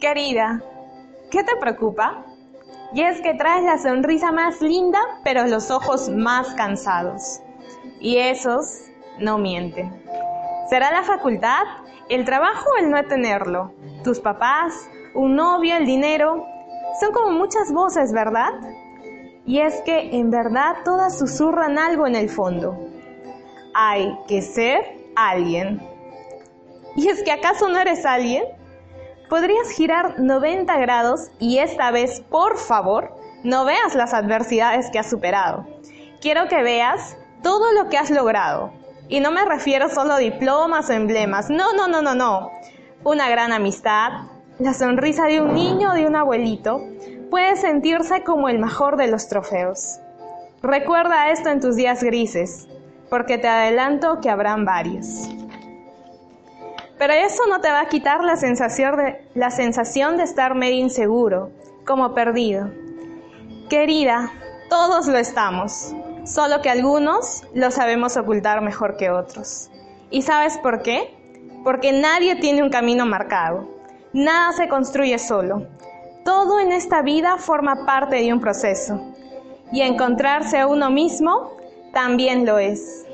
Querida, ¿qué te preocupa? Y es que traes la sonrisa más linda, pero los ojos más cansados. Y esos no mienten. ¿Será la facultad, el trabajo o el no tenerlo? ¿Tus papás, un novio, el dinero? Son como muchas voces, ¿verdad? Y es que en verdad todas susurran algo en el fondo. Hay que ser alguien. ¿Y es que acaso no eres alguien? Podrías girar 90 grados y esta vez, por favor, no veas las adversidades que has superado. Quiero que veas todo lo que has logrado. Y no me refiero solo a diplomas o emblemas. No, no, no, no, no. Una gran amistad, la sonrisa de un niño o de un abuelito, puede sentirse como el mejor de los trofeos. Recuerda esto en tus días grises, porque te adelanto que habrán varios. Pero eso no te va a quitar la sensación de, estar medio inseguro, como perdido. Querida, todos lo estamos, solo que algunos lo sabemos ocultar mejor que otros. ¿Y sabes por qué? Porque nadie tiene un camino marcado. Nada se construye solo. Todo en esta vida forma parte de un proceso. Y encontrarse a uno mismo también lo es.